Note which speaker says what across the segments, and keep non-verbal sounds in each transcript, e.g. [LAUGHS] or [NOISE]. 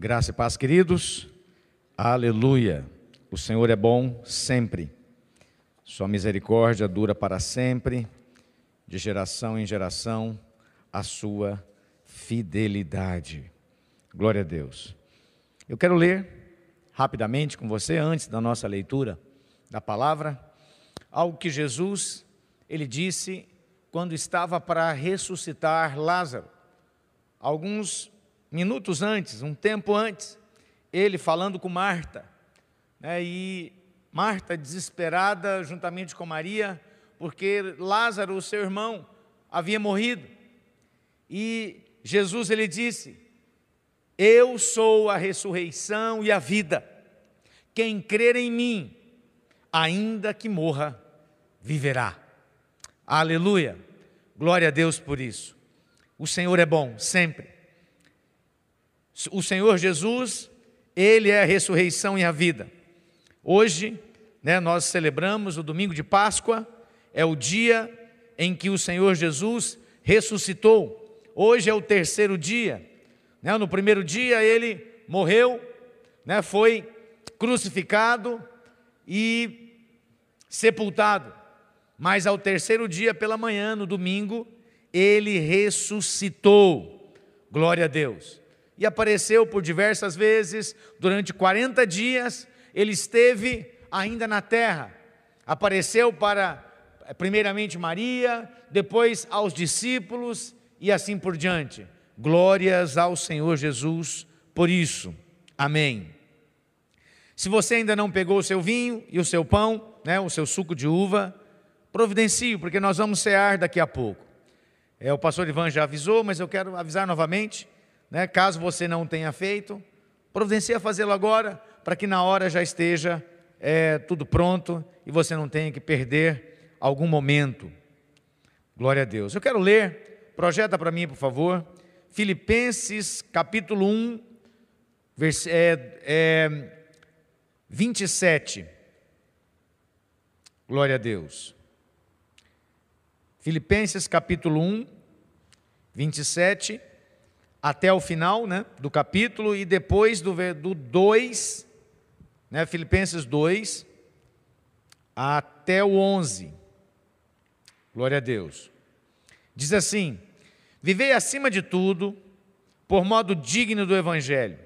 Speaker 1: Graça e paz, queridos. Aleluia. O Senhor é bom sempre. Sua misericórdia dura para sempre, de geração em geração, a sua fidelidade. Glória a Deus. Eu quero ler rapidamente com você antes da nossa leitura da palavra algo que Jesus ele disse quando estava para ressuscitar Lázaro. Alguns minutos antes, um tempo antes, ele falando com Marta, né, e Marta desesperada, juntamente com Maria, porque Lázaro, o seu irmão, havia morrido. E Jesus ele disse: Eu sou a ressurreição e a vida. Quem crer em mim, ainda que morra, viverá. Aleluia. Glória a Deus por isso. O Senhor é bom sempre. O Senhor Jesus, Ele é a ressurreição e a vida. Hoje, né, nós celebramos o domingo de Páscoa, é o dia em que o Senhor Jesus ressuscitou. Hoje é o terceiro dia. Né, no primeiro dia ele morreu, né, foi crucificado e sepultado. Mas ao terceiro dia pela manhã, no domingo, ele ressuscitou. Glória a Deus e apareceu por diversas vezes, durante 40 dias, ele esteve ainda na terra. Apareceu para, eh, primeiramente, Maria, depois aos discípulos e assim por diante. Glórias ao Senhor Jesus por isso. Amém. Se você ainda não pegou o seu vinho e o seu pão, né, o seu suco de uva, providencie, porque nós vamos cear daqui a pouco. É, o pastor Ivan já avisou, mas eu quero avisar novamente né? caso você não tenha feito, providencia fazê-lo agora, para que na hora já esteja é, tudo pronto e você não tenha que perder algum momento. Glória a Deus. Eu quero ler, projeta para mim, por favor, Filipenses capítulo 1, vers, é, é, 27. Glória a Deus. Filipenses capítulo 1, 27 até o final né, do capítulo e depois do, do 2, né, Filipenses 2, até o 11. Glória a Deus. Diz assim: Vivei acima de tudo, por modo digno do Evangelho,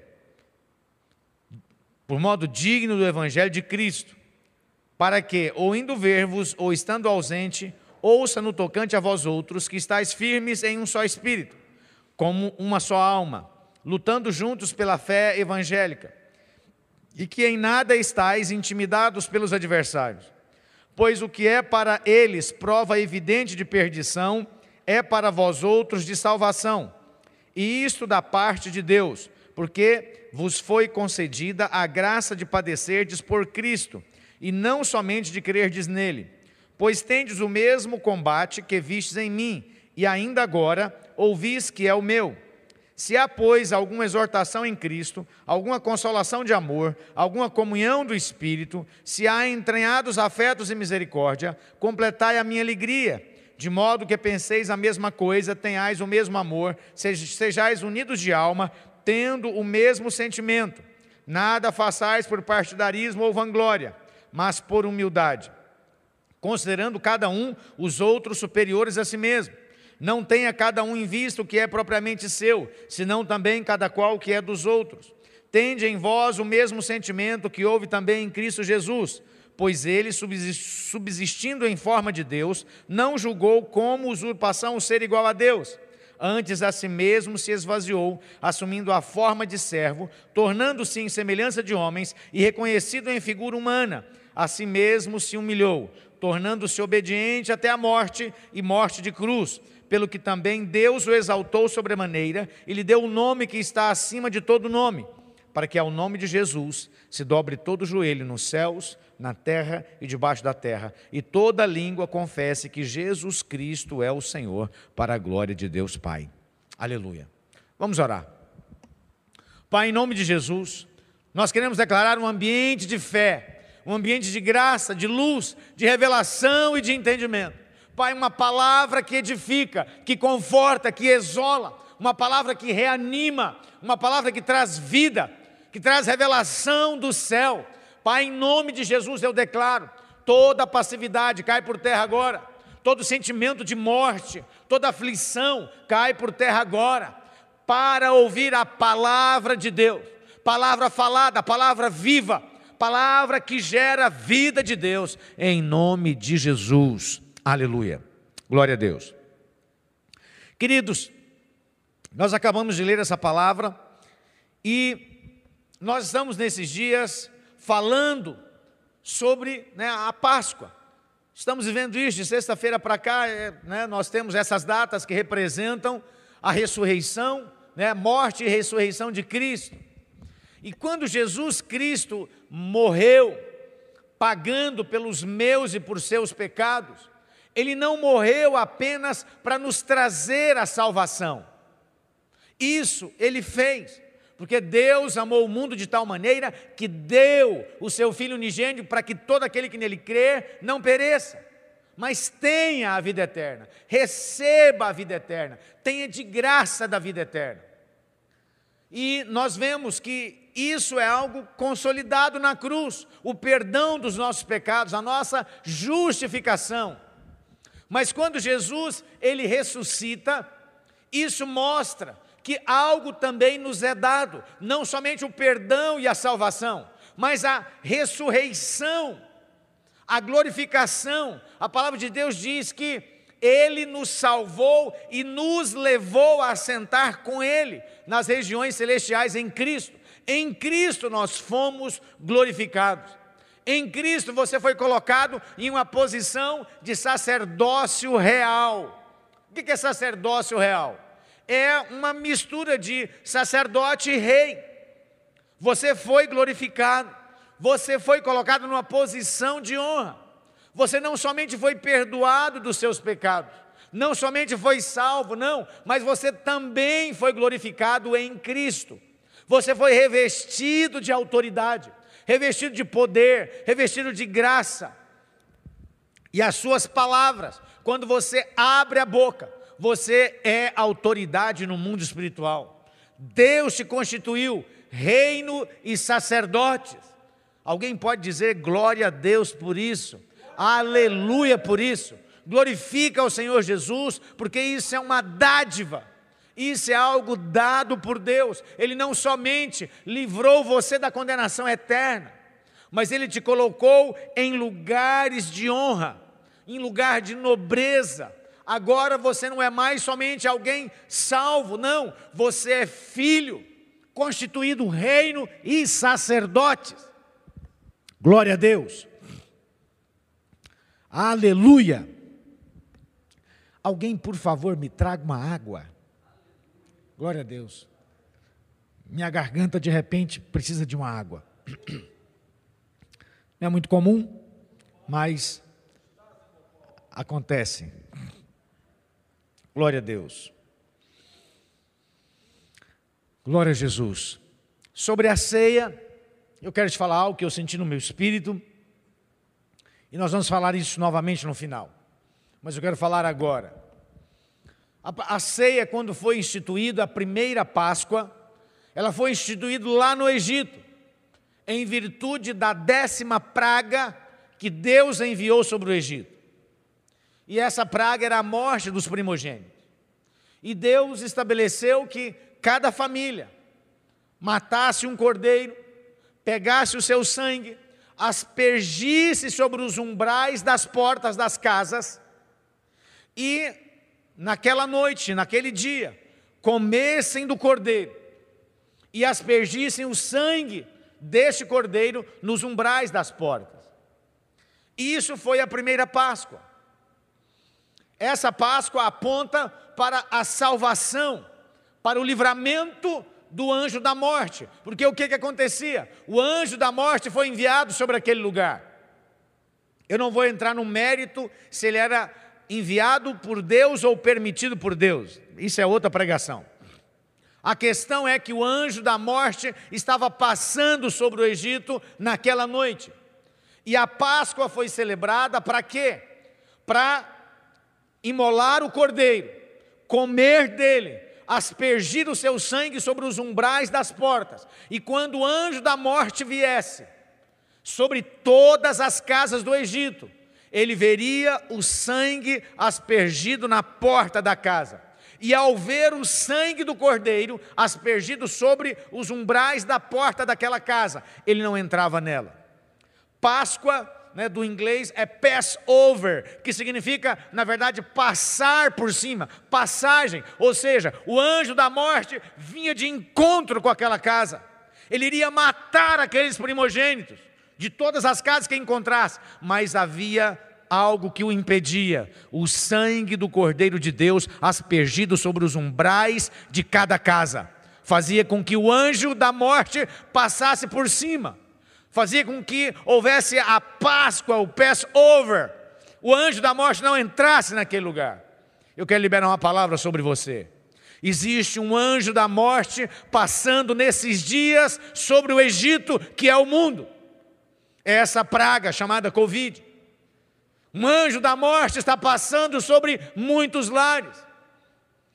Speaker 1: por modo digno do Evangelho de Cristo, para que, ou indo ver-vos, ou estando ausente, ouça no tocante a vós outros, que estáis firmes em um só espírito como uma só alma, lutando juntos pela fé evangélica, e que em nada estáis intimidados pelos adversários, pois o que é para eles prova evidente de perdição, é para vós outros de salvação, e isto da parte de Deus, porque vos foi concedida a graça de padecerdes por Cristo, e não somente de crerdes nele, pois tendes o mesmo combate que vistes em mim, e ainda agora ouvis que é o meu. Se há, pois, alguma exortação em Cristo, alguma consolação de amor, alguma comunhão do Espírito, se há entranhados afetos e misericórdia, completai a minha alegria, de modo que penseis a mesma coisa, tenhais o mesmo amor, sejais unidos de alma, tendo o mesmo sentimento. Nada façais por partidarismo ou vanglória, mas por humildade, considerando cada um os outros superiores a si mesmo não tenha cada um em vista o que é propriamente seu, senão também cada qual o que é dos outros. Tende em vós o mesmo sentimento que houve também em Cristo Jesus, pois ele, subsistindo em forma de Deus, não julgou como usurpação o ser igual a Deus. Antes a si mesmo se esvaziou, assumindo a forma de servo, tornando-se em semelhança de homens e reconhecido em figura humana. A si mesmo se humilhou, tornando-se obediente até a morte e morte de cruz pelo que também Deus o exaltou sobremaneira e lhe deu o um nome que está acima de todo nome, para que ao nome de Jesus se dobre todo o joelho nos céus, na terra e debaixo da terra, e toda língua confesse que Jesus Cristo é o Senhor, para a glória de Deus Pai. Aleluia. Vamos orar. Pai, em nome de Jesus, nós queremos declarar um ambiente de fé, um ambiente de graça, de luz, de revelação e de entendimento Pai, uma palavra que edifica, que conforta, que exola, uma palavra que reanima, uma palavra que traz vida, que traz revelação do céu. Pai, em nome de Jesus eu declaro: toda passividade cai por terra agora, todo sentimento de morte, toda aflição cai por terra agora, para ouvir a palavra de Deus, palavra falada, palavra viva, palavra que gera vida de Deus, em nome de Jesus. Aleluia. Glória a Deus. Queridos, nós acabamos de ler essa palavra e nós estamos nesses dias falando sobre né, a Páscoa. Estamos vivendo isso de sexta-feira para cá, é, né, nós temos essas datas que representam a ressurreição, né, morte e ressurreição de Cristo. E quando Jesus Cristo morreu, pagando pelos meus e por seus pecados, ele não morreu apenas para nos trazer a salvação. Isso ele fez, porque Deus amou o mundo de tal maneira que deu o seu Filho unigênito para que todo aquele que nele crer não pereça, mas tenha a vida eterna, receba a vida eterna, tenha de graça da vida eterna. E nós vemos que isso é algo consolidado na cruz, o perdão dos nossos pecados, a nossa justificação. Mas quando Jesus ele ressuscita, isso mostra que algo também nos é dado, não somente o perdão e a salvação, mas a ressurreição, a glorificação. A palavra de Deus diz que ele nos salvou e nos levou a sentar com ele nas regiões celestiais em Cristo. Em Cristo nós fomos glorificados. Em Cristo você foi colocado em uma posição de sacerdócio real. O que é sacerdócio real? É uma mistura de sacerdote e rei. Você foi glorificado, você foi colocado numa posição de honra. Você não somente foi perdoado dos seus pecados, não somente foi salvo, não, mas você também foi glorificado em Cristo. Você foi revestido de autoridade revestido de poder, revestido de graça. E as suas palavras, quando você abre a boca, você é autoridade no mundo espiritual. Deus te constituiu reino e sacerdotes. Alguém pode dizer glória a Deus por isso, aleluia por isso. Glorifica ao Senhor Jesus, porque isso é uma dádiva. Isso é algo dado por Deus. Ele não somente livrou você da condenação eterna, mas ele te colocou em lugares de honra, em lugar de nobreza. Agora você não é mais somente alguém salvo, não, você é filho, constituído reino e sacerdotes. Glória a Deus. Aleluia. Alguém, por favor, me traga uma água. Glória a Deus. Minha garganta de repente precisa de uma água. [CLEARS THROAT] Não é muito comum, mas acontece. Glória a Deus. Glória a Jesus. Sobre a ceia, eu quero te falar algo que eu senti no meu espírito, e nós vamos falar isso novamente no final. Mas eu quero falar agora. A, a ceia, quando foi instituída, a primeira Páscoa, ela foi instituída lá no Egito, em virtude da décima praga que Deus enviou sobre o Egito. E essa praga era a morte dos primogênitos. E Deus estabeleceu que cada família matasse um cordeiro, pegasse o seu sangue, aspergisse sobre os umbrais das portas das casas e naquela noite, naquele dia, comessem do cordeiro e aspergissem o sangue deste cordeiro nos umbrais das portas. Isso foi a primeira Páscoa. Essa Páscoa aponta para a salvação, para o livramento do anjo da morte. Porque o que, que acontecia? O anjo da morte foi enviado sobre aquele lugar. Eu não vou entrar no mérito se ele era enviado por Deus ou permitido por Deus. Isso é outra pregação. A questão é que o anjo da morte estava passando sobre o Egito naquela noite. E a Páscoa foi celebrada para quê? Para imolar o cordeiro, comer dele, aspergir o seu sangue sobre os umbrais das portas, e quando o anjo da morte viesse sobre todas as casas do Egito, ele veria o sangue aspergido na porta da casa. E ao ver o sangue do cordeiro aspergido sobre os umbrais da porta daquela casa, ele não entrava nela. Páscoa né, do inglês é Passover, que significa, na verdade, passar por cima, passagem. Ou seja, o anjo da morte vinha de encontro com aquela casa. Ele iria matar aqueles primogênitos de todas as casas que encontrasse, mas havia algo que o impedia: o sangue do Cordeiro de Deus aspergido sobre os umbrais de cada casa. Fazia com que o anjo da morte passasse por cima fazia com que houvesse a Páscoa, o Passover, o anjo da morte não entrasse naquele lugar. Eu quero liberar uma palavra sobre você. Existe um anjo da morte passando nesses dias sobre o Egito, que é o mundo. É essa praga chamada Covid. Um anjo da morte está passando sobre muitos lares.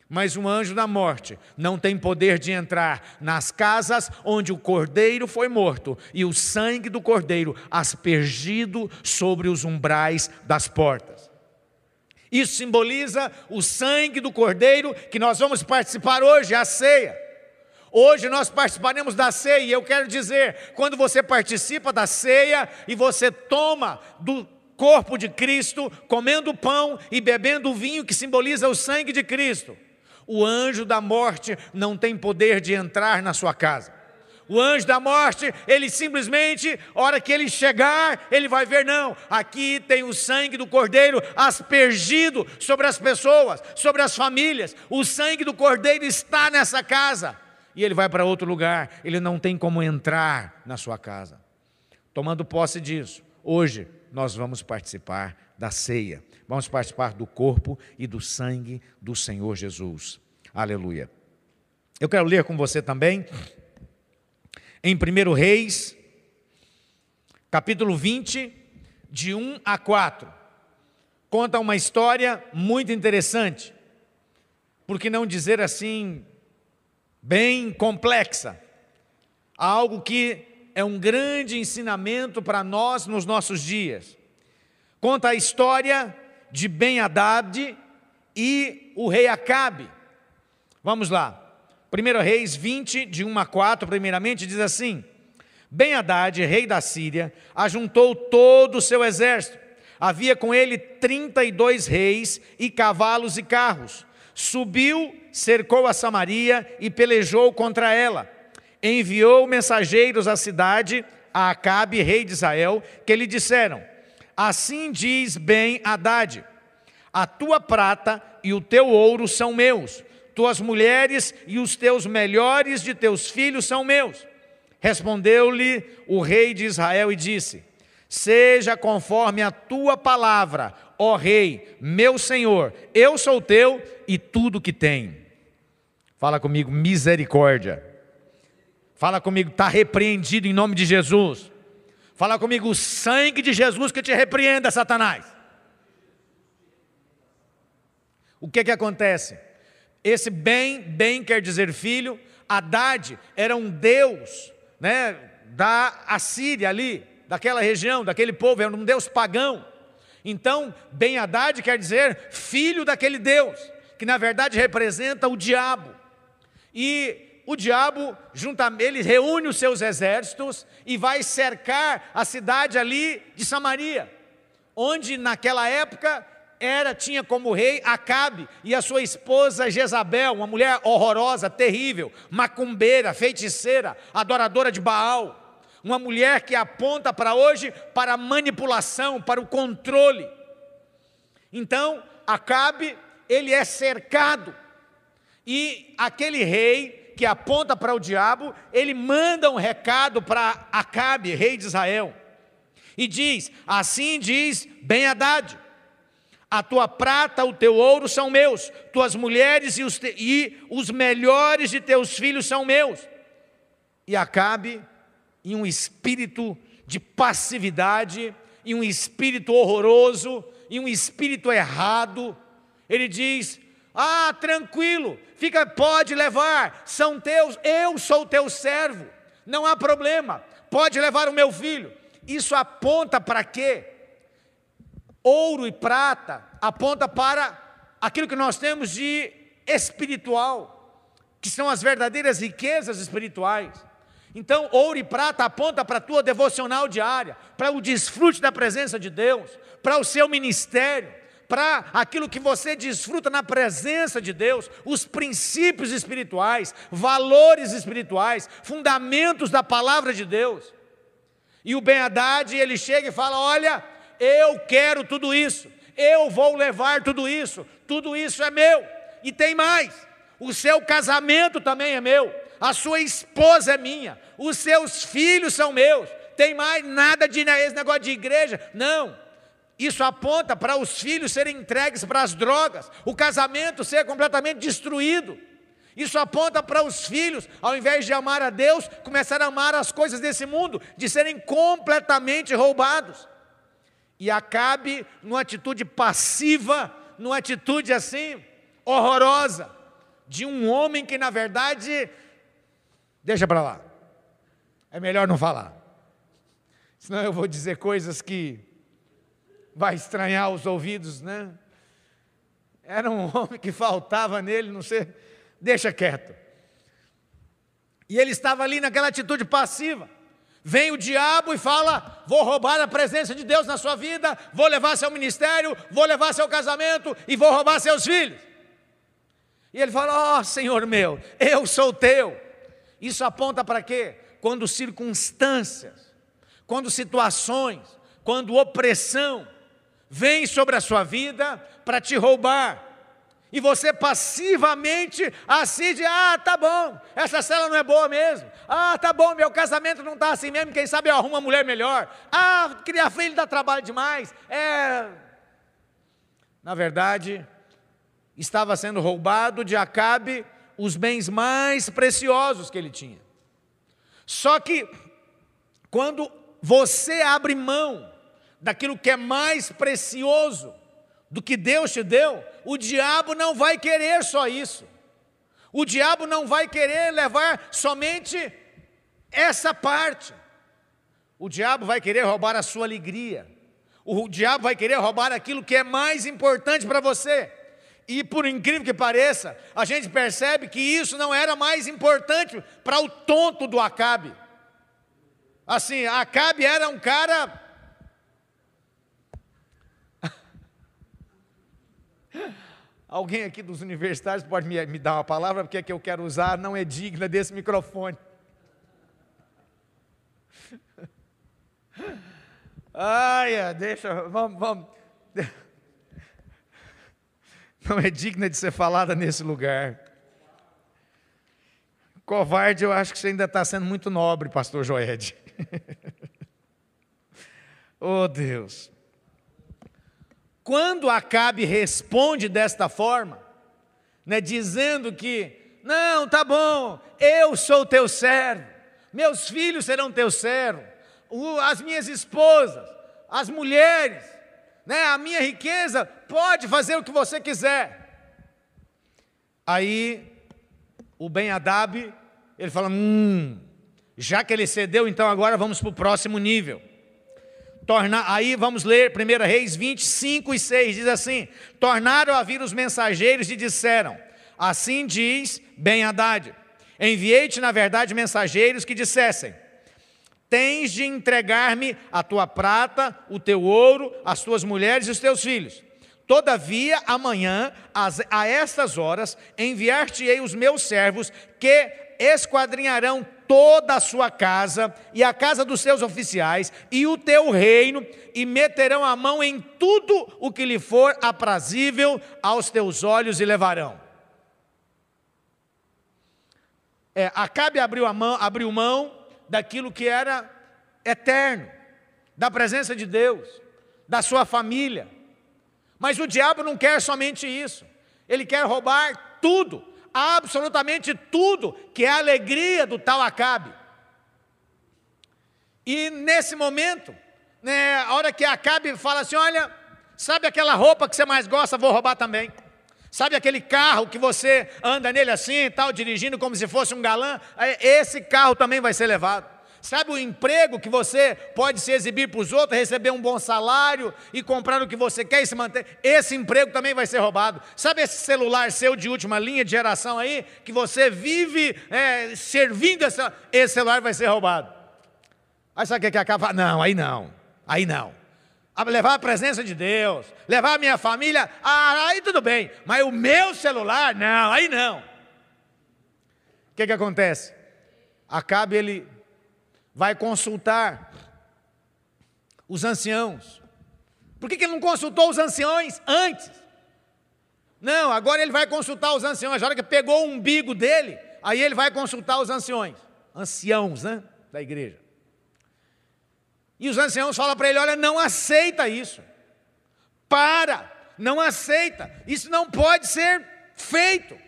Speaker 1: Mas um anjo da morte não tem poder de entrar nas casas onde o cordeiro foi morto e o sangue do cordeiro aspergido sobre os umbrais das portas. Isso simboliza o sangue do cordeiro que nós vamos participar hoje, a ceia. Hoje nós participaremos da ceia, e eu quero dizer, quando você participa da ceia e você toma do corpo de Cristo, comendo pão e bebendo o vinho que simboliza o sangue de Cristo, o anjo da morte não tem poder de entrar na sua casa. O anjo da morte, ele simplesmente, hora que ele chegar, ele vai ver, não, aqui tem o sangue do cordeiro aspergido sobre as pessoas, sobre as famílias. O sangue do cordeiro está nessa casa. E ele vai para outro lugar, ele não tem como entrar na sua casa. Tomando posse disso, hoje nós vamos participar da ceia. Vamos participar do corpo e do sangue do Senhor Jesus. Aleluia. Eu quero ler com você também, em 1 Reis, capítulo 20, de 1 a 4. Conta uma história muito interessante, por que não dizer assim, bem complexa. Algo que é um grande ensinamento para nós nos nossos dias. Conta a história de Ben-Hadad e o rei Acabe. Vamos lá. 1 Reis 20, de 1 a 4, primeiramente, diz assim: Ben-Hadad, rei da Síria, ajuntou todo o seu exército. Havia com ele 32 reis e cavalos e carros. Subiu, cercou a Samaria e pelejou contra ela. Enviou mensageiros à cidade, a Acabe, rei de Israel, que lhe disseram: Assim diz bem Haddad: A tua prata e o teu ouro são meus, tuas mulheres e os teus melhores de teus filhos são meus. Respondeu-lhe o rei de Israel e disse: Seja conforme a tua palavra, ó rei, meu senhor, eu sou teu e tudo que tenho. Fala comigo, misericórdia. Fala comigo, está repreendido em nome de Jesus. Fala comigo, o sangue de Jesus que te repreenda, Satanás. O que que acontece? Esse bem, bem quer dizer filho, Haddad era um deus, né, da Assíria ali, daquela região, daquele povo, era um deus pagão. Então, Ben Haddad quer dizer filho daquele deus, que na verdade representa o diabo. E o diabo junta, ele reúne os seus exércitos e vai cercar a cidade ali de Samaria, onde naquela época era tinha como rei Acabe e a sua esposa Jezabel, uma mulher horrorosa, terrível, macumbeira, feiticeira, adoradora de Baal, uma mulher que aponta para hoje para a manipulação, para o controle. Então, Acabe, ele é cercado e aquele rei que aponta para o diabo, ele manda um recado para Acabe, rei de Israel, e diz: Assim diz Ben Haddad: A tua prata, o teu ouro são meus, tuas mulheres e os, te, e os melhores de teus filhos são meus. E Acabe, em um espírito de passividade, em um espírito horroroso, em um espírito errado, ele diz: Ah, tranquilo, fica, pode levar, são teus, eu sou teu servo, não há problema, pode levar o meu filho. Isso aponta para quê? Ouro e prata aponta para aquilo que nós temos de espiritual, que são as verdadeiras riquezas espirituais. Então, ouro e prata aponta para a tua devocional diária, para o desfrute da presença de Deus, para o seu ministério para aquilo que você desfruta na presença de Deus, os princípios espirituais, valores espirituais, fundamentos da palavra de Deus. E o Ben Haddad, ele chega e fala: Olha, eu quero tudo isso, eu vou levar tudo isso, tudo isso é meu. E tem mais: o seu casamento também é meu, a sua esposa é minha, os seus filhos são meus. Tem mais nada de esse negócio de igreja, não. Isso aponta para os filhos serem entregues para as drogas, o casamento ser completamente destruído. Isso aponta para os filhos, ao invés de amar a Deus, começar a amar as coisas desse mundo, de serem completamente roubados. E acabe numa atitude passiva, numa atitude assim, horrorosa, de um homem que na verdade, deixa para lá, é melhor não falar, senão eu vou dizer coisas que vai estranhar os ouvidos, né? Era um [LAUGHS] homem que faltava nele, não sei, deixa quieto. E ele estava ali naquela atitude passiva. Vem o diabo e fala: Vou roubar a presença de Deus na sua vida, vou levar seu ministério, vou levar seu casamento e vou roubar seus filhos. E ele fala: Ó oh, Senhor meu, eu sou teu. Isso aponta para quê? Quando circunstâncias, quando situações, quando opressão, vem sobre a sua vida para te roubar. E você passivamente assiste, ah, tá bom, essa cela não é boa mesmo. Ah, tá bom, meu casamento não está assim mesmo, quem sabe eu arrumo uma mulher melhor. Ah, criar filho dá trabalho demais. É. Na verdade, estava sendo roubado de Acabe os bens mais preciosos que ele tinha. Só que, quando você abre mão daquilo que é mais precioso do que Deus te deu, o diabo não vai querer só isso. O diabo não vai querer levar somente essa parte. O diabo vai querer roubar a sua alegria. O diabo vai querer roubar aquilo que é mais importante para você. E por incrível que pareça, a gente percebe que isso não era mais importante para o tonto do Acabe. Assim, Acabe era um cara [LAUGHS] Alguém aqui dos universitários pode me, me dar uma palavra, porque a que eu quero usar não é digna desse microfone. [LAUGHS] Ai, deixa, vamos, vamos. [LAUGHS] Não é digna de ser falada nesse lugar. Covarde, eu acho que você ainda está sendo muito nobre, pastor Joed. [LAUGHS] oh Deus. Quando Acabe responde desta forma, né, dizendo que, não, tá bom, eu sou teu servo, meus filhos serão teu servo, as minhas esposas, as mulheres, né, a minha riqueza, pode fazer o que você quiser. Aí, o Ben Adab, ele fala, hum, já que ele cedeu, então agora vamos para o próximo nível. Torna, aí vamos ler 1 Reis 25 e 6, diz assim: Tornaram a vir os mensageiros e disseram: Assim diz Ben Haddad: Enviei-te, na verdade, mensageiros que dissessem: Tens de entregar-me a tua prata, o teu ouro, as tuas mulheres e os teus filhos. Todavia, amanhã, a estas horas, enviar-te-ei os meus servos, que esquadrinharão toda a sua casa e a casa dos seus oficiais e o teu reino, e meterão a mão em tudo o que lhe for aprazível aos teus olhos e levarão. É, Acabe abriu, a mão, abriu mão daquilo que era eterno, da presença de Deus, da sua família. Mas o diabo não quer somente isso, ele quer roubar tudo, absolutamente tudo que é a alegria do tal Acabe. E nesse momento, né, a hora que Acabe fala assim: Olha, sabe aquela roupa que você mais gosta, vou roubar também. Sabe aquele carro que você anda nele assim, tal, dirigindo como se fosse um galã? É, esse carro também vai ser levado. Sabe o emprego que você pode se exibir para os outros, receber um bom salário e comprar o que você quer e se manter? Esse emprego também vai ser roubado. Sabe esse celular seu de última linha de geração aí, que você vive é, servindo, essa, esse celular vai ser roubado. Aí sabe o que, que acaba? Não, aí não, aí não. Levar a presença de Deus, levar a minha família, ah, aí tudo bem, mas o meu celular, não, aí não. O que, que acontece? Acabe ele vai consultar os anciãos. Por que, que ele não consultou os anciões antes? Não, agora ele vai consultar os anciões. A hora que pegou o umbigo dele, aí ele vai consultar os anciões. Anciãos, né? Da igreja. E os anciãos falam para ele: olha, não aceita isso. Para, não aceita. Isso não pode ser feito.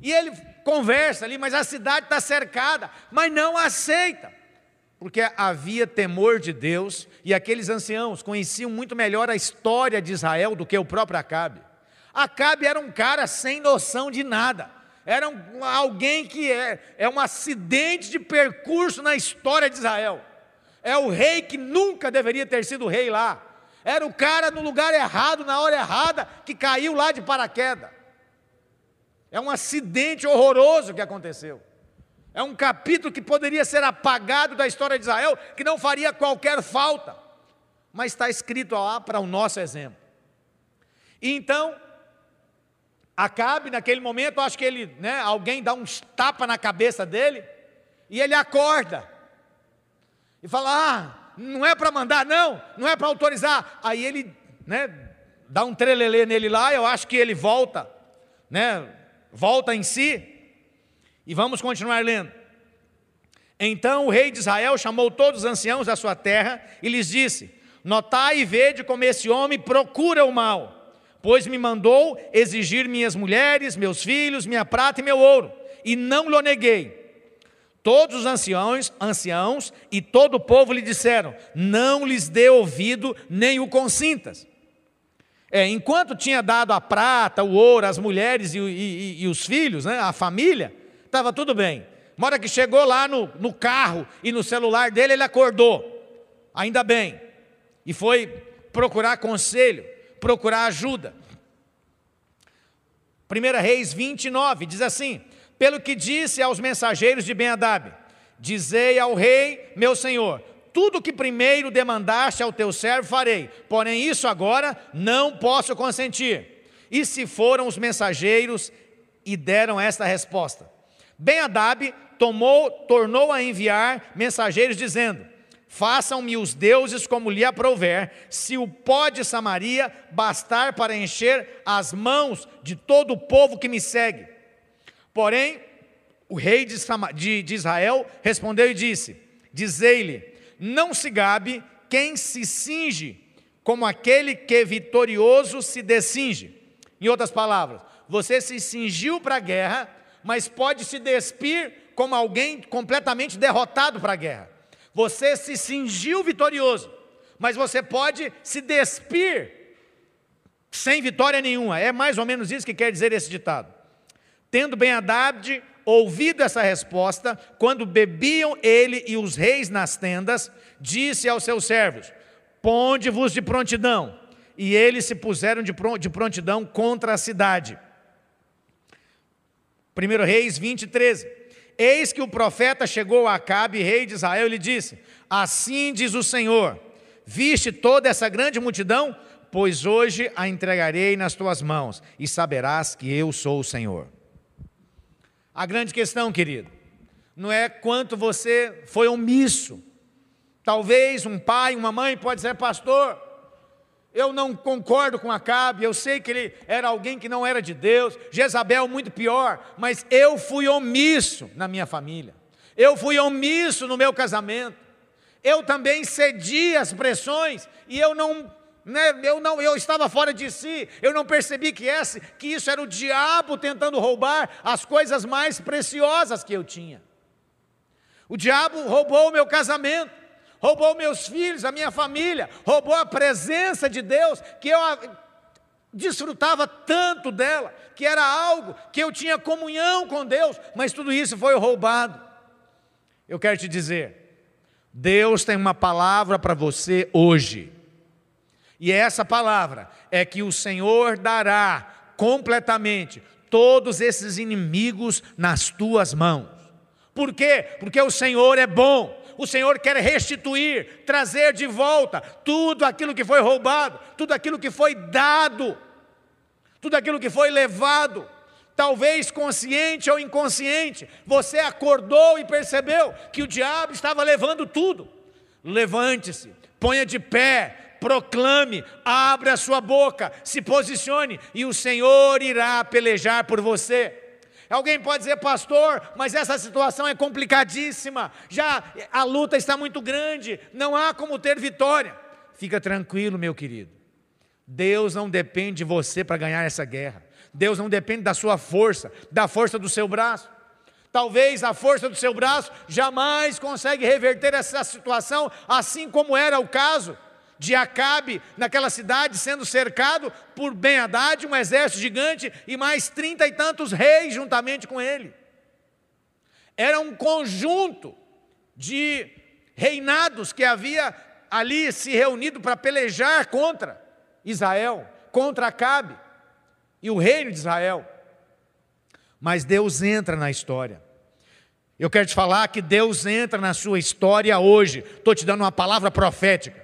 Speaker 1: E ele conversa ali, mas a cidade está cercada, mas não aceita porque havia temor de Deus e aqueles anciãos conheciam muito melhor a história de Israel do que o próprio Acabe. Acabe era um cara sem noção de nada, era um, alguém que é, é um acidente de percurso na história de Israel. É o rei que nunca deveria ter sido rei lá. Era o cara no lugar errado, na hora errada, que caiu lá de paraquedas. É um acidente horroroso que aconteceu. É um capítulo que poderia ser apagado da história de Israel, que não faria qualquer falta, mas está escrito lá para o nosso exemplo. E então, Acabe, naquele momento, acho que ele, né, alguém dá um tapa na cabeça dele, e ele acorda, e fala: Ah, não é para mandar, não, não é para autorizar. Aí ele, né, dá um trelelê nele lá, eu acho que ele volta, né, volta em si, e vamos continuar lendo. Então o rei de Israel chamou todos os anciãos da sua terra e lhes disse: Notai e vede como esse homem procura o mal, pois me mandou exigir minhas mulheres, meus filhos, minha prata e meu ouro, e não lhe neguei. Todos os anciãos, anciãos e todo o povo lhe disseram: Não lhes dê ouvido, nem o consintas. É, enquanto tinha dado a prata, o ouro, as mulheres e, e, e os filhos, né, a família, estava tudo bem. Uma hora que chegou lá no, no carro e no celular dele, ele acordou. Ainda bem. E foi procurar conselho, procurar ajuda. 1 Reis 29 diz assim: Pelo que disse aos mensageiros de Ben-Hadad: Dizei ao rei, meu senhor, tudo que primeiro demandaste ao teu servo farei, porém isso agora não posso consentir. E se foram os mensageiros e deram esta resposta: ben Adab tomou, tornou a enviar mensageiros dizendo: Façam-me os deuses como lhe aprouver, se o pó de Samaria bastar para encher as mãos de todo o povo que me segue. Porém, o rei de, Israel respondeu e disse: Dizei-lhe, não se gabe quem se cinge como aquele que vitorioso se descinge. Em outras palavras, você se cingiu para a guerra, mas pode se despir como alguém completamente derrotado para a guerra. Você se cingiu vitorioso, mas você pode se despir sem vitória nenhuma. É mais ou menos isso que quer dizer esse ditado. Tendo Ben Haddad ouvido essa resposta, quando bebiam ele e os reis nas tendas, disse aos seus servos: Ponde-vos de prontidão. E eles se puseram de prontidão contra a cidade. 1 Reis 20, 13. Eis que o profeta chegou a Acabe, rei de Israel, e lhe disse: Assim diz o Senhor: Viste toda essa grande multidão? Pois hoje a entregarei nas tuas mãos, e saberás que eu sou o Senhor. A grande questão, querido, não é quanto você foi omisso. Talvez um pai, uma mãe pode dizer, pastor, eu não concordo com Acabe, eu sei que ele era alguém que não era de Deus, Jezabel muito pior, mas eu fui omisso na minha família, eu fui omisso no meu casamento, eu também cedi às pressões e eu não, né, eu não, eu estava fora de si, eu não percebi que, esse, que isso era o diabo tentando roubar as coisas mais preciosas que eu tinha. O diabo roubou o meu casamento, roubou meus filhos, a minha família, roubou a presença de Deus, que eu desfrutava tanto dela, que era algo que eu tinha comunhão com Deus, mas tudo isso foi roubado. Eu quero te dizer, Deus tem uma palavra para você hoje. E essa palavra é que o Senhor dará completamente todos esses inimigos nas tuas mãos. Por quê? Porque o Senhor é bom. O Senhor quer restituir, trazer de volta tudo aquilo que foi roubado, tudo aquilo que foi dado, tudo aquilo que foi levado. Talvez consciente ou inconsciente, você acordou e percebeu que o diabo estava levando tudo. Levante-se, ponha de pé, proclame, abra a sua boca, se posicione e o Senhor irá pelejar por você. Alguém pode dizer, pastor, mas essa situação é complicadíssima, já a luta está muito grande, não há como ter vitória. Fica tranquilo, meu querido. Deus não depende de você para ganhar essa guerra. Deus não depende da sua força, da força do seu braço. Talvez a força do seu braço jamais consegue reverter essa situação, assim como era o caso de Acabe naquela cidade sendo cercado por Ben Haddad, um exército gigante e mais trinta e tantos reis juntamente com ele. Era um conjunto de reinados que havia ali se reunido para pelejar contra Israel, contra Acabe e o reino de Israel. Mas Deus entra na história. Eu quero te falar que Deus entra na sua história hoje. Estou te dando uma palavra profética.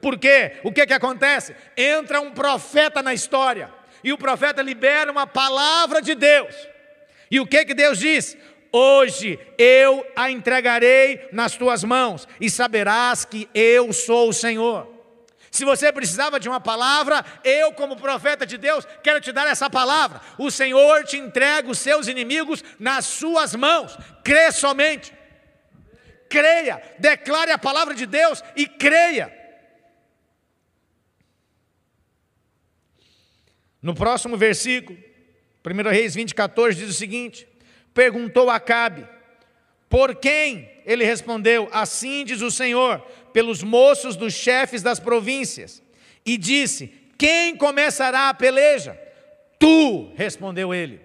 Speaker 1: Porque o que, que acontece? Entra um profeta na história, e o profeta libera uma palavra de Deus. E o que, que Deus diz? Hoje eu a entregarei nas tuas mãos, e saberás que eu sou o Senhor. Se você precisava de uma palavra, eu, como profeta de Deus, quero te dar essa palavra. O Senhor te entrega os seus inimigos nas suas mãos. Crê somente. Creia, declare a palavra de Deus e creia. No próximo versículo, 1 Reis 20, 14, diz o seguinte: Perguntou Acabe, por quem? Ele respondeu: Assim diz o Senhor, pelos moços dos chefes das províncias. E disse: Quem começará a peleja? Tu, respondeu ele.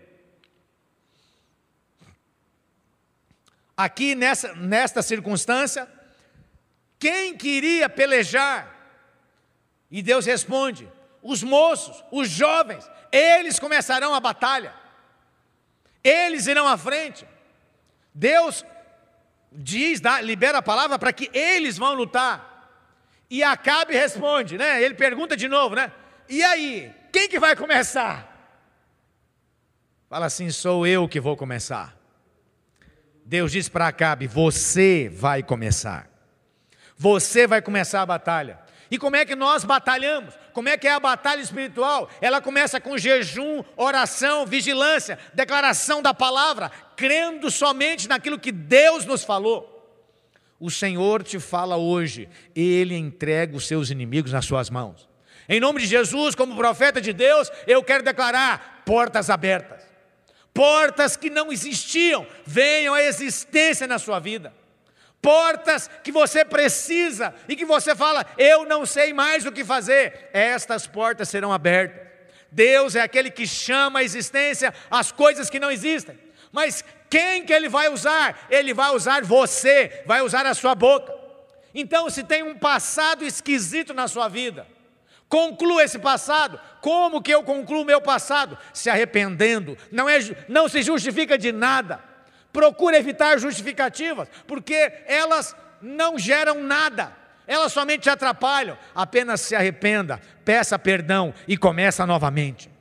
Speaker 1: Aqui nessa, nesta circunstância, quem queria pelejar? E Deus responde: os moços, os jovens, eles começarão a batalha, eles irão à frente. Deus diz, dá, libera a palavra para que eles vão lutar. E Acabe responde, né? Ele pergunta de novo, né? E aí, quem que vai começar? Fala assim: sou eu que vou começar. Deus diz para Acabe: você vai começar. Você vai começar a batalha. E como é que nós batalhamos? Como é que é a batalha espiritual? Ela começa com jejum, oração, vigilância, declaração da palavra, crendo somente naquilo que Deus nos falou. O Senhor te fala hoje, Ele entrega os seus inimigos nas suas mãos. Em nome de Jesus, como profeta de Deus, eu quero declarar portas abertas. Portas que não existiam, venham à existência na sua vida portas que você precisa e que você fala, eu não sei mais o que fazer, estas portas serão abertas. Deus é aquele que chama à existência as coisas que não existem. Mas quem que ele vai usar? Ele vai usar você, vai usar a sua boca. Então, se tem um passado esquisito na sua vida, conclua esse passado. Como que eu concluo meu passado? Se arrependendo. Não é não se justifica de nada Procure evitar justificativas, porque elas não geram nada, elas somente te atrapalham. Apenas se arrependa, peça perdão e começa novamente.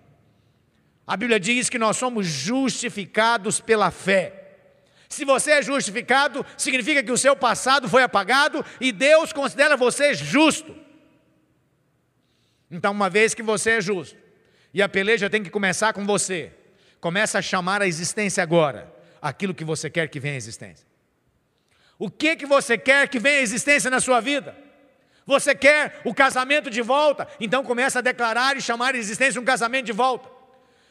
Speaker 1: A Bíblia diz que nós somos justificados pela fé. Se você é justificado, significa que o seu passado foi apagado e Deus considera você justo. Então, uma vez que você é justo, e a peleja tem que começar com você, começa a chamar a existência agora aquilo que você quer que venha à existência. O que que você quer que venha à existência na sua vida? Você quer o casamento de volta? Então começa a declarar e chamar à existência um casamento de volta.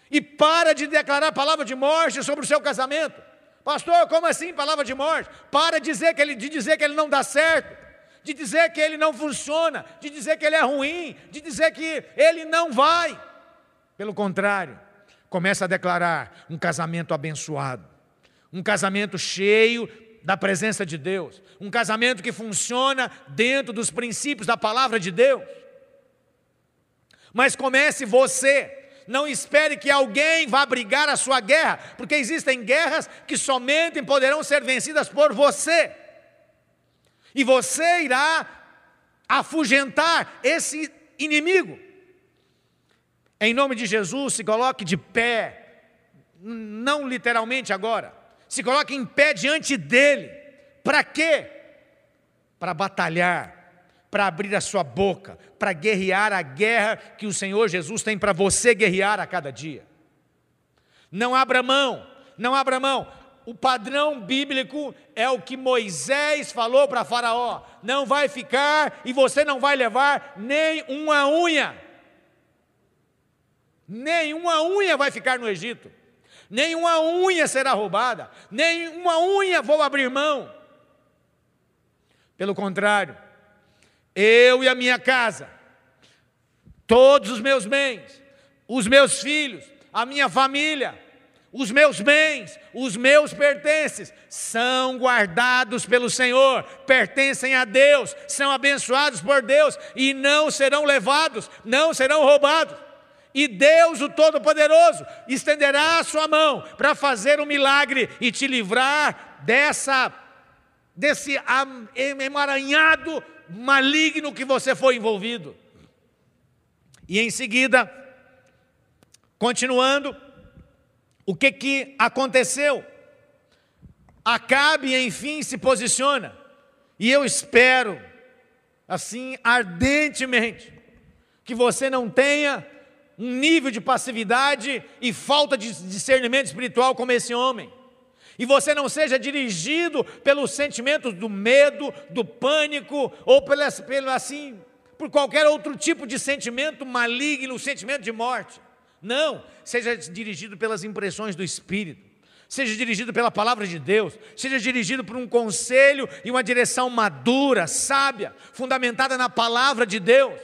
Speaker 1: E para de declarar palavra de morte sobre o seu casamento. Pastor, como assim palavra de morte? Para de dizer que ele, de dizer que ele não dá certo, de dizer que ele não funciona, de dizer que ele é ruim, de dizer que ele não vai. Pelo contrário, começa a declarar um casamento abençoado, um casamento cheio da presença de Deus, um casamento que funciona dentro dos princípios da palavra de Deus. Mas comece você, não espere que alguém vá brigar a sua guerra, porque existem guerras que somente poderão ser vencidas por você. E você irá afugentar esse inimigo. Em nome de Jesus, se coloque de pé, não literalmente agora, se coloque em pé diante dele. Para quê? Para batalhar, para abrir a sua boca, para guerrear a guerra que o Senhor Jesus tem para você guerrear a cada dia. Não abra mão, não abra mão. O padrão bíblico é o que Moisés falou para Faraó: não vai ficar e você não vai levar nem uma unha. Nenhuma unha vai ficar no Egito, nenhuma unha será roubada, nenhuma unha vou abrir mão. Pelo contrário, eu e a minha casa, todos os meus bens, os meus filhos, a minha família, os meus bens, os meus pertences, são guardados pelo Senhor, pertencem a Deus, são abençoados por Deus e não serão levados, não serão roubados. E Deus, o Todo-Poderoso, estenderá a sua mão para fazer um milagre e te livrar dessa desse emaranhado maligno que você foi envolvido. E em seguida, continuando, o que que aconteceu? Acabe, enfim, se posiciona. E eu espero, assim, ardentemente, que você não tenha um nível de passividade e falta de discernimento espiritual como esse homem e você não seja dirigido pelos sentimentos do medo, do pânico, ou pelo, assim, por qualquer outro tipo de sentimento maligno, sentimento de morte. Não, seja dirigido pelas impressões do Espírito, seja dirigido pela palavra de Deus, seja dirigido por um conselho e uma direção madura, sábia, fundamentada na palavra de Deus.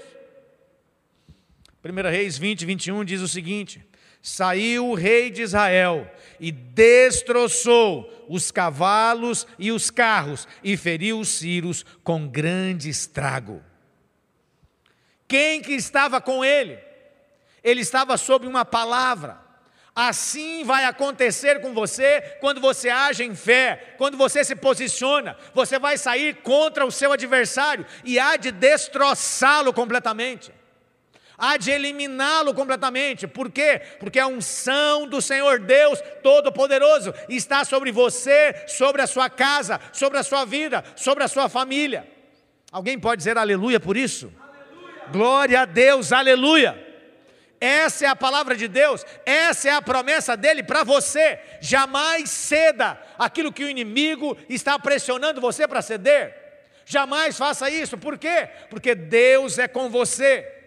Speaker 1: 1 Reis 20, 21 diz o seguinte: Saiu o rei de Israel e destroçou os cavalos e os carros e feriu os círios com grande estrago. Quem que estava com ele? Ele estava sob uma palavra. Assim vai acontecer com você quando você age em fé, quando você se posiciona, você vai sair contra o seu adversário e há de destroçá-lo completamente há de eliminá-lo completamente. Por quê? Porque a unção do Senhor Deus Todo-Poderoso está sobre você, sobre a sua casa, sobre a sua vida, sobre a sua família. Alguém pode dizer aleluia por isso? Aleluia. Glória a Deus, aleluia. Essa é a palavra de Deus, essa é a promessa dele para você. Jamais ceda aquilo que o inimigo está pressionando você para ceder. Jamais faça isso, por quê? Porque Deus é com você.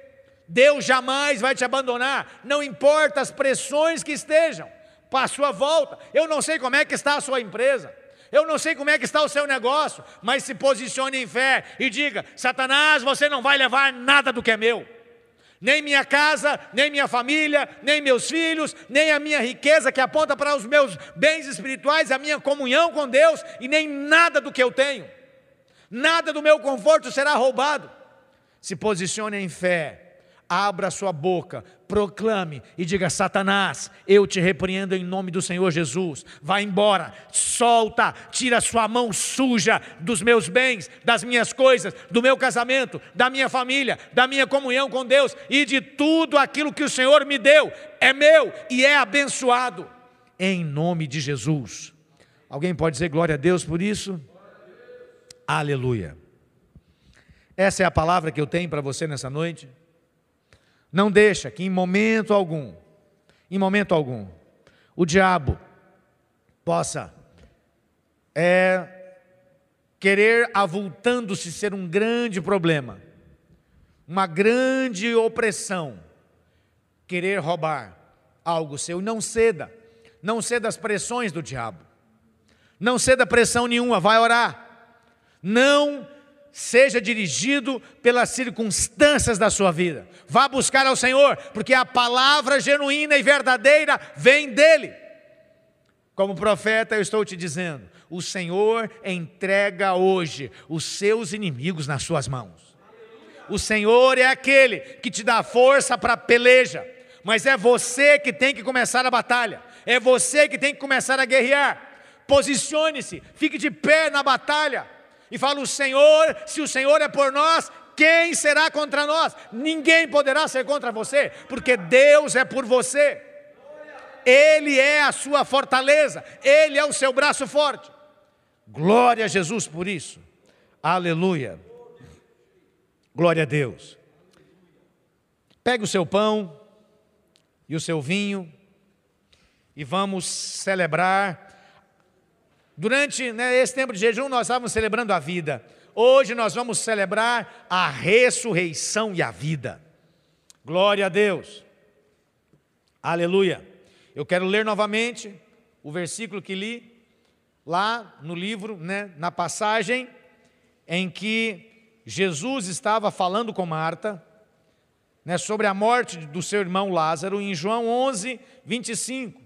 Speaker 1: Deus jamais vai te abandonar, não importa as pressões que estejam para a sua volta. Eu não sei como é que está a sua empresa, eu não sei como é que está o seu negócio, mas se posicione em fé e diga: Satanás, você não vai levar nada do que é meu. Nem minha casa, nem minha família, nem meus filhos, nem a minha riqueza que aponta para os meus bens espirituais, a minha comunhão com Deus, e nem nada do que eu tenho. Nada do meu conforto será roubado. Se posicione em fé abra sua boca, proclame e diga: Satanás, eu te repreendo em nome do Senhor Jesus. Vá embora, solta, tira sua mão suja dos meus bens, das minhas coisas, do meu casamento, da minha família, da minha comunhão com Deus e de tudo aquilo que o Senhor me deu. É meu e é abençoado, em nome de Jesus. Alguém pode dizer glória a Deus por isso? Aleluia. Essa é a palavra que eu tenho para você nessa noite. Não deixa que em momento algum, em momento algum, o diabo possa é, querer avultando-se ser um grande problema, uma grande opressão, querer roubar algo seu. Não ceda, não ceda às pressões do diabo, não ceda pressão nenhuma, vai orar. Não seja dirigido pelas circunstâncias da sua vida. Vá buscar ao Senhor, porque a palavra genuína e verdadeira vem dele. Como profeta, eu estou te dizendo: o Senhor entrega hoje os seus inimigos nas suas mãos. O Senhor é aquele que te dá força para a peleja, mas é você que tem que começar a batalha, é você que tem que começar a guerrear. Posicione-se, fique de pé na batalha e fala: O Senhor, se o Senhor é por nós, quem será contra nós? Ninguém poderá ser contra você, porque Deus é por você. Ele é a sua fortaleza, Ele é o seu braço forte. Glória a Jesus por isso. Aleluia. Glória a Deus. Pegue o seu pão e o seu vinho e vamos celebrar. Durante né, esse tempo de jejum, nós estávamos celebrando a vida. Hoje nós vamos celebrar a ressurreição e a vida. Glória a Deus. Aleluia. Eu quero ler novamente o versículo que li lá no livro, né, na passagem em que Jesus estava falando com Marta, né, sobre a morte do seu irmão Lázaro, em João 11, 25,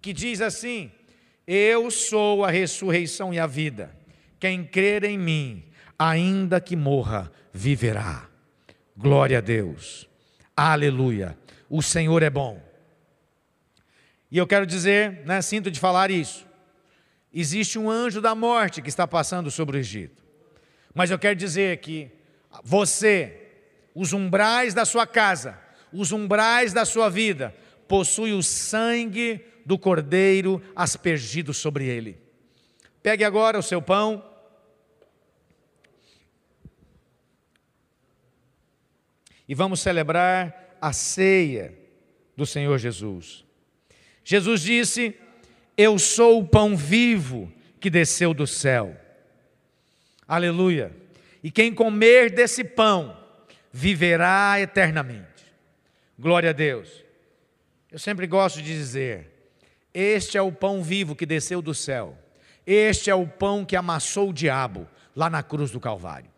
Speaker 1: que diz assim: Eu sou a ressurreição e a vida. Quem crer em mim, ainda que morra, viverá. Glória a Deus. Aleluia. O Senhor é bom. E eu quero dizer, né, sinto de falar isso existe um anjo da morte que está passando sobre o Egito. Mas eu quero dizer que você, os umbrais da sua casa, os umbrais da sua vida, possui o sangue do cordeiro aspergido sobre ele. Pegue agora o seu pão. E vamos celebrar a ceia do Senhor Jesus. Jesus disse: eu sou o pão vivo que desceu do céu. Aleluia. E quem comer desse pão viverá eternamente. Glória a Deus. Eu sempre gosto de dizer: este é o pão vivo que desceu do céu. Este é o pão que amassou o diabo lá na cruz do Calvário.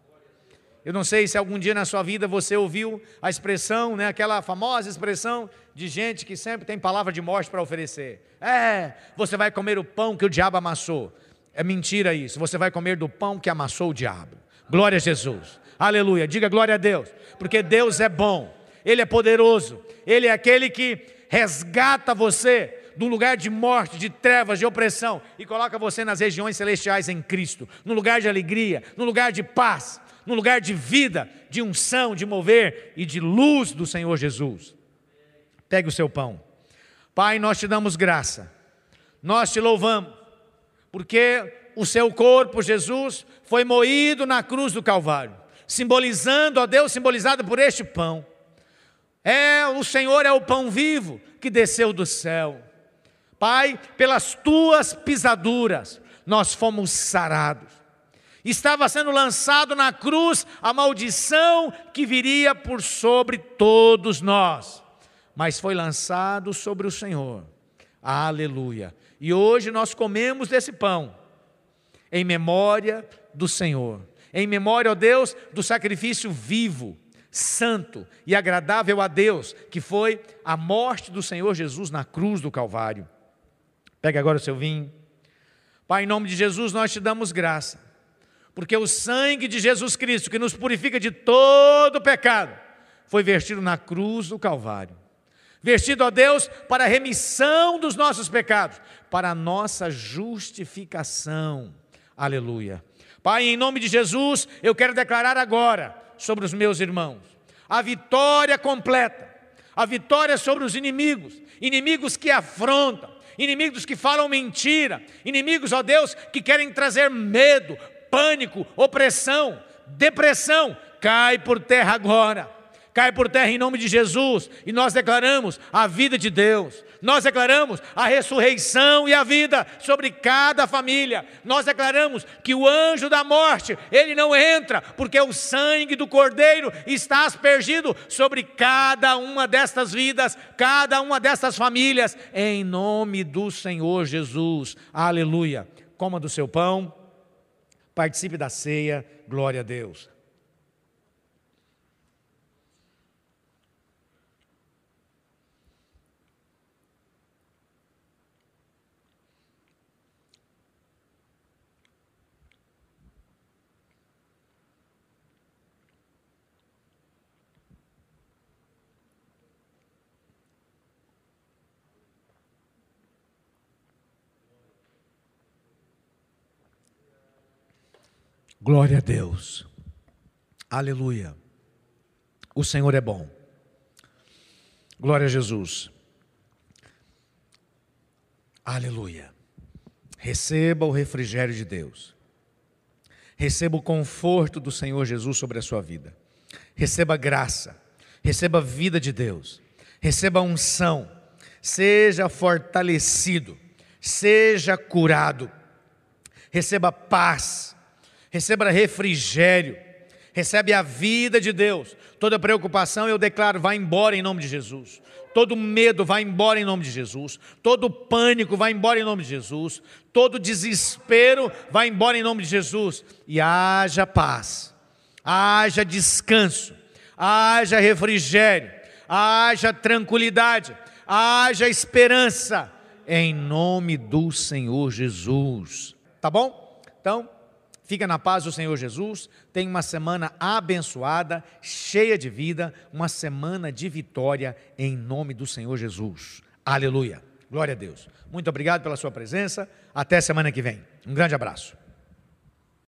Speaker 1: Eu não sei se algum dia na sua vida você ouviu a expressão, né, aquela famosa expressão de gente que sempre tem palavra de morte para oferecer. É, você vai comer o pão que o diabo amassou. É mentira isso. Você vai comer do pão que amassou o diabo. Glória a Jesus. Aleluia. Diga glória a Deus. Porque Deus é bom. Ele é poderoso. Ele é aquele que resgata você do lugar de morte, de trevas, de opressão e coloca você nas regiões celestiais em Cristo, no lugar de alegria, no lugar de paz, no lugar de vida, de unção, de mover e de luz do Senhor Jesus. Pegue o seu pão. Pai, nós te damos graça, nós te louvamos, porque o seu corpo, Jesus, foi moído na cruz do Calvário, simbolizando, ó Deus, simbolizado por este pão. É, o Senhor é o pão vivo que desceu do céu. Pai, pelas tuas pisaduras nós fomos sarados. Estava sendo lançado na cruz a maldição que viria por sobre todos nós, mas foi lançado sobre o Senhor. Aleluia. E hoje nós comemos desse pão, em memória do Senhor, em memória, ó Deus, do sacrifício vivo, santo e agradável a Deus, que foi a morte do Senhor Jesus na cruz do Calvário. Pega agora o seu vinho. Pai, em nome de Jesus, nós te damos graça porque o sangue de Jesus Cristo, que nos purifica de todo pecado, foi vertido na cruz do Calvário. Vestido a Deus para a remissão dos nossos pecados, para a nossa justificação. Aleluia. Pai, em nome de Jesus, eu quero declarar agora sobre os meus irmãos. A vitória completa, a vitória sobre os inimigos, inimigos que afrontam, inimigos que falam mentira, inimigos, ó Deus, que querem trazer medo, pânico, opressão, depressão, cai por terra agora. Cai por terra em nome de Jesus, e nós declaramos a vida de Deus, nós declaramos a ressurreição e a vida sobre cada família, nós declaramos que o anjo da morte, ele não entra, porque o sangue do Cordeiro está aspergido sobre cada uma destas vidas, cada uma destas famílias, em nome do Senhor Jesus, aleluia. Coma do seu pão participe da ceia, glória a Deus. Glória a Deus. Aleluia. O Senhor é bom. Glória a Jesus. Aleluia. Receba o refrigério de Deus. Receba o conforto do Senhor Jesus sobre a sua vida. Receba graça. Receba a vida de Deus. Receba unção. Seja fortalecido. Seja curado. Receba paz receba refrigério, recebe a vida de Deus. Toda preocupação eu declaro vai embora em nome de Jesus. Todo medo vai embora em nome de Jesus. Todo pânico vai embora em nome de Jesus. Todo desespero vai embora em nome de Jesus. E haja paz, haja descanso, haja refrigério, haja tranquilidade, haja esperança em nome do Senhor Jesus. Tá bom? Então, Fica na paz do Senhor Jesus. Tenha uma semana abençoada, cheia de vida, uma semana de vitória em nome do Senhor Jesus. Aleluia. Glória a Deus. Muito obrigado pela sua presença. Até semana que vem. Um grande abraço.